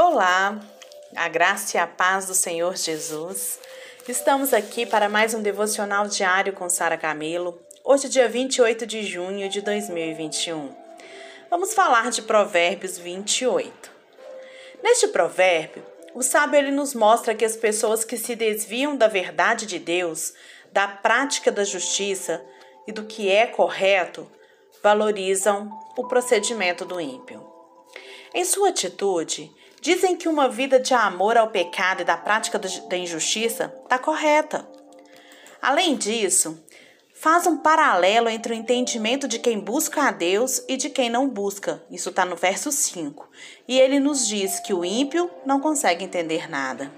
Olá, a graça e a paz do Senhor Jesus. Estamos aqui para mais um devocional diário com Sara Camilo. Hoje, dia 28 de junho de 2021. Vamos falar de Provérbios 28. Neste provérbio, o sábio ele nos mostra que as pessoas que se desviam da verdade de Deus, da prática da justiça e do que é correto, valorizam o procedimento do ímpio. Em sua atitude, Dizem que uma vida de amor ao pecado e da prática da injustiça está correta. Além disso, faz um paralelo entre o entendimento de quem busca a Deus e de quem não busca. Isso está no verso 5. E ele nos diz que o ímpio não consegue entender nada.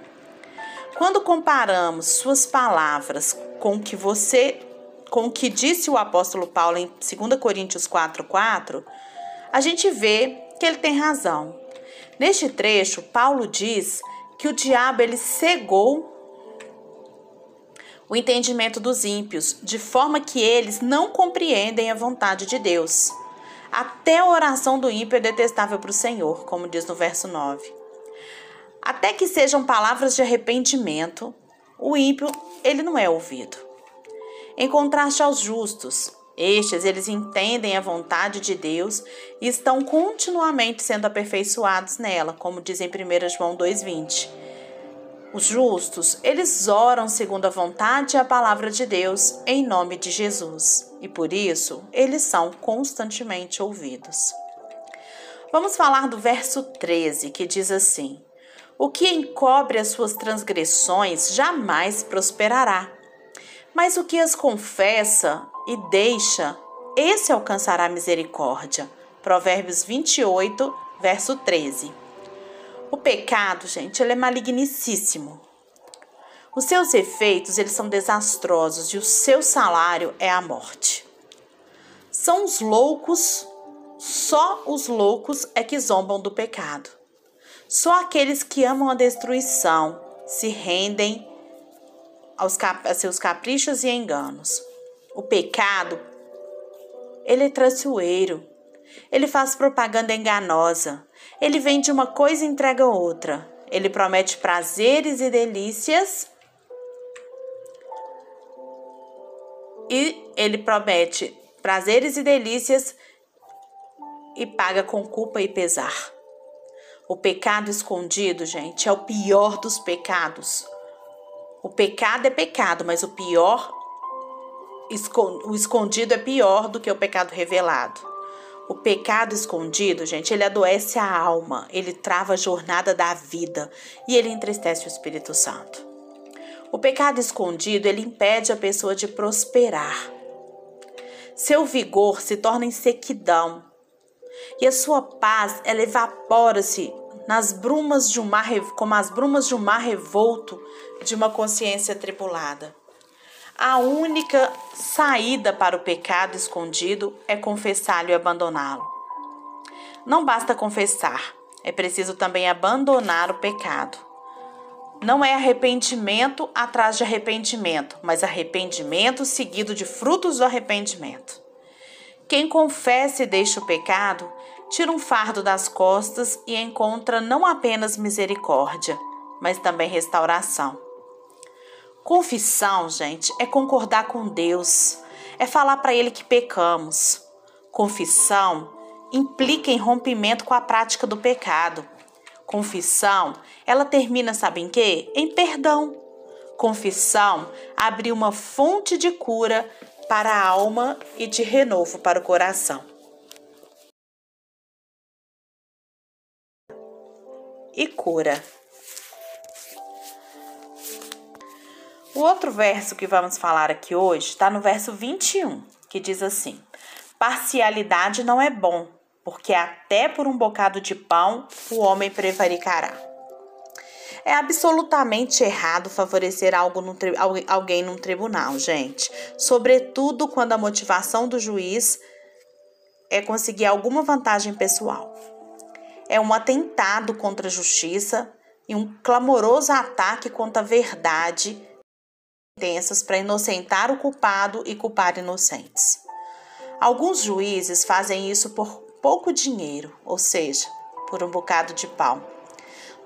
Quando comparamos suas palavras com o que você com o que disse o apóstolo Paulo em 2 Coríntios 4:4, a gente vê que ele tem razão. Neste trecho, Paulo diz que o diabo ele cegou o entendimento dos ímpios, de forma que eles não compreendem a vontade de Deus. Até a oração do ímpio é detestável para o Senhor, como diz no verso 9. Até que sejam palavras de arrependimento, o ímpio ele não é ouvido. Em contraste aos justos, estes, eles entendem a vontade de Deus e estão continuamente sendo aperfeiçoados nela, como diz em 1 João 2,20. Os justos, eles oram segundo a vontade e a palavra de Deus em nome de Jesus, e por isso eles são constantemente ouvidos. Vamos falar do verso 13, que diz assim: O que encobre as suas transgressões jamais prosperará, mas o que as confessa e deixa, esse alcançará misericórdia. Provérbios 28, verso 13. O pecado, gente, ele é malignicíssimo. Os seus efeitos, eles são desastrosos e o seu salário é a morte. São os loucos, só os loucos é que zombam do pecado. Só aqueles que amam a destruição se rendem aos cap seus caprichos e enganos. O pecado, ele é traiçoeiro. Ele faz propaganda enganosa. Ele vende uma coisa e entrega outra. Ele promete prazeres e delícias. E ele promete prazeres e delícias e paga com culpa e pesar. O pecado escondido, gente, é o pior dos pecados. O pecado é pecado, mas o pior o escondido é pior do que o pecado revelado. O pecado escondido, gente, ele adoece a alma, ele trava a jornada da vida e ele entristece o Espírito Santo. O pecado escondido, ele impede a pessoa de prosperar. Seu vigor se torna em sequidão e a sua paz, ela evapora-se nas brumas de um mar, como as brumas de um mar revolto de uma consciência tribulada. A única saída para o pecado escondido é confessá-lo e abandoná-lo. Não basta confessar, é preciso também abandonar o pecado. Não é arrependimento atrás de arrependimento, mas arrependimento seguido de frutos do arrependimento. Quem confessa e deixa o pecado, tira um fardo das costas e encontra não apenas misericórdia, mas também restauração. Confissão, gente, é concordar com Deus, é falar para Ele que pecamos. Confissão implica em rompimento com a prática do pecado. Confissão, ela termina, sabe em quê? Em perdão. Confissão abre uma fonte de cura para a alma e de renovo para o coração. E cura. O outro verso que vamos falar aqui hoje está no verso 21, que diz assim: Parcialidade não é bom, porque até por um bocado de pão o homem prevaricará. É absolutamente errado favorecer algo no alguém num tribunal, gente. Sobretudo quando a motivação do juiz é conseguir alguma vantagem pessoal. É um atentado contra a justiça e um clamoroso ataque contra a verdade sentenças para inocentar o culpado e culpar inocentes. Alguns juízes fazem isso por pouco dinheiro, ou seja, por um bocado de pau.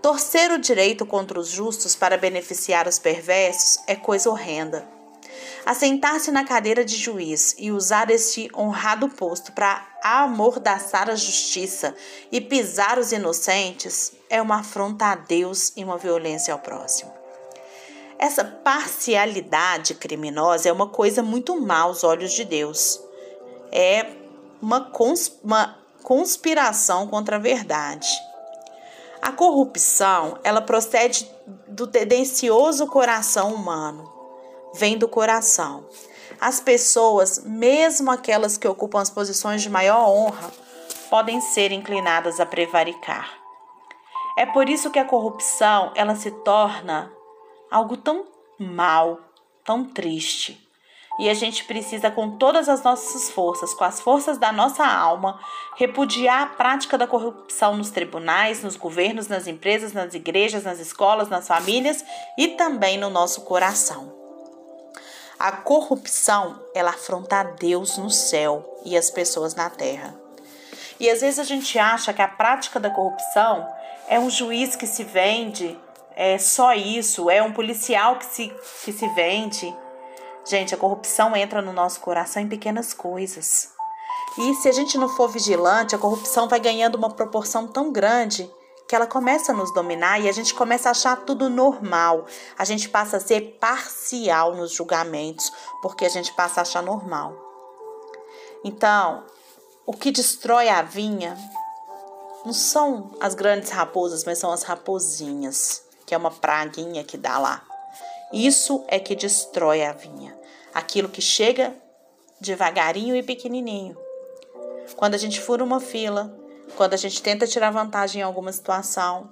Torcer o direito contra os justos para beneficiar os perversos é coisa horrenda. Assentar-se na cadeira de juiz e usar este honrado posto para amordaçar a justiça e pisar os inocentes é uma afronta a Deus e uma violência ao próximo. Essa parcialidade criminosa é uma coisa muito má aos olhos de Deus. É uma, cons uma conspiração contra a verdade. A corrupção, ela procede do tendencioso coração humano. Vem do coração. As pessoas, mesmo aquelas que ocupam as posições de maior honra, podem ser inclinadas a prevaricar. É por isso que a corrupção, ela se torna algo tão mal, tão triste. E a gente precisa, com todas as nossas forças, com as forças da nossa alma, repudiar a prática da corrupção nos tribunais, nos governos, nas empresas, nas igrejas, nas escolas, nas famílias e também no nosso coração. A corrupção, ela afronta a Deus no céu e as pessoas na terra. E às vezes a gente acha que a prática da corrupção é um juiz que se vende, é só isso, é um policial que se, que se vende Gente, a corrupção entra no nosso coração em pequenas coisas. E se a gente não for vigilante, a corrupção vai ganhando uma proporção tão grande que ela começa a nos dominar e a gente começa a achar tudo normal. A gente passa a ser parcial nos julgamentos, porque a gente passa a achar normal. Então, o que destrói a vinha não são as grandes raposas, mas são as raposinhas, que é uma praguinha que dá lá. Isso é que destrói a vinha. Aquilo que chega devagarinho e pequenininho. Quando a gente fura uma fila, quando a gente tenta tirar vantagem em alguma situação,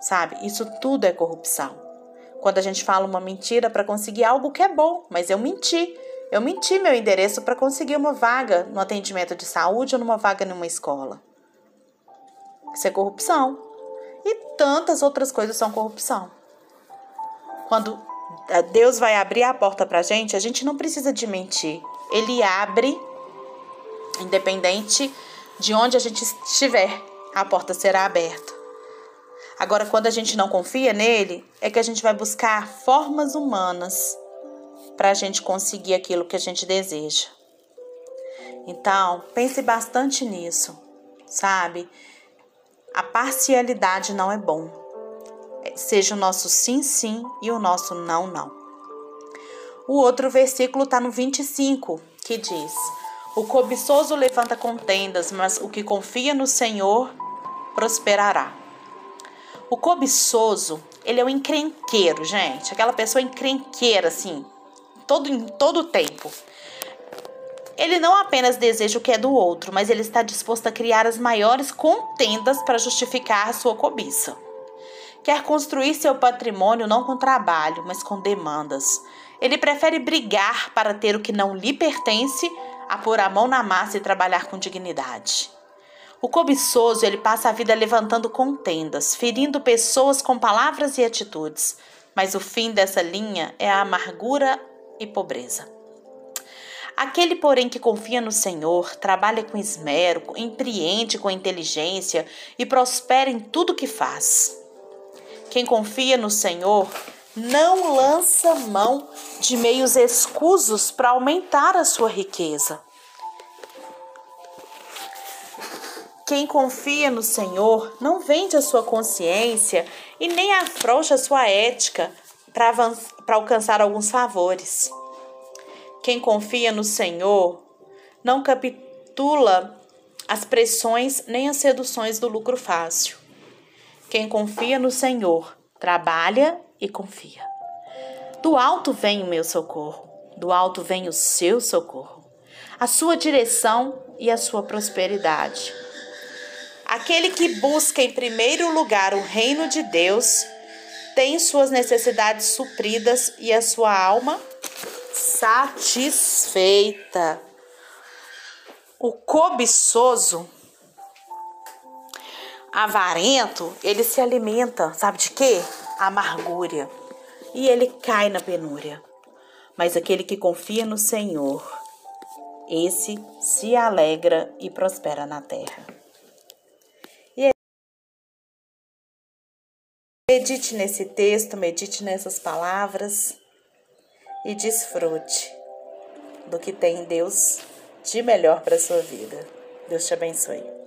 sabe? Isso tudo é corrupção. Quando a gente fala uma mentira para conseguir algo que é bom, mas eu menti. Eu menti meu endereço para conseguir uma vaga no atendimento de saúde ou numa vaga numa escola. Isso é corrupção. E tantas outras coisas são corrupção. Quando eh, Deus vai abrir a porta para a gente, a gente não precisa de mentir. Ele abre, independente de onde a gente estiver, a porta será aberta. Agora, quando a gente não confia nele, é que a gente vai buscar formas humanas para a gente conseguir aquilo que a gente deseja. Então, pense bastante nisso, sabe? A parcialidade não é bom seja o nosso sim, sim e o nosso não, não. O outro versículo está no 25, que diz: O cobiçoso levanta contendas, mas o que confia no Senhor prosperará. O cobiçoso, ele é o encrenqueiro, gente. Aquela pessoa encrenqueira, assim, todo, todo o tempo. Ele não apenas deseja o que é do outro, mas ele está disposto a criar as maiores contendas para justificar a sua cobiça. Quer construir seu patrimônio não com trabalho, mas com demandas. Ele prefere brigar para ter o que não lhe pertence a pôr a mão na massa e trabalhar com dignidade. O cobiçoso, ele passa a vida levantando contendas, ferindo pessoas com palavras e atitudes, mas o fim dessa linha é a amargura e pobreza. Aquele, porém, que confia no Senhor, trabalha com esmero, empreende com inteligência e prospera em tudo que faz. Quem confia no Senhor não lança mão de meios escusos para aumentar a sua riqueza. Quem confia no Senhor não vende a sua consciência e nem afrouxa a sua ética para alcançar alguns favores. Quem confia no Senhor não capitula as pressões nem as seduções do lucro fácil. Quem confia no Senhor trabalha e confia. Do alto vem o meu socorro, do alto vem o seu socorro, a sua direção e a sua prosperidade. Aquele que busca em primeiro lugar o reino de Deus tem suas necessidades supridas e a sua alma satisfeita. O cobiçoso avarento, ele se alimenta, sabe de quê? Amargura. E ele cai na penúria. Mas aquele que confia no Senhor, esse se alegra e prospera na terra. Medite nesse texto, medite nessas palavras e desfrute do que tem Deus de melhor para sua vida. Deus te abençoe.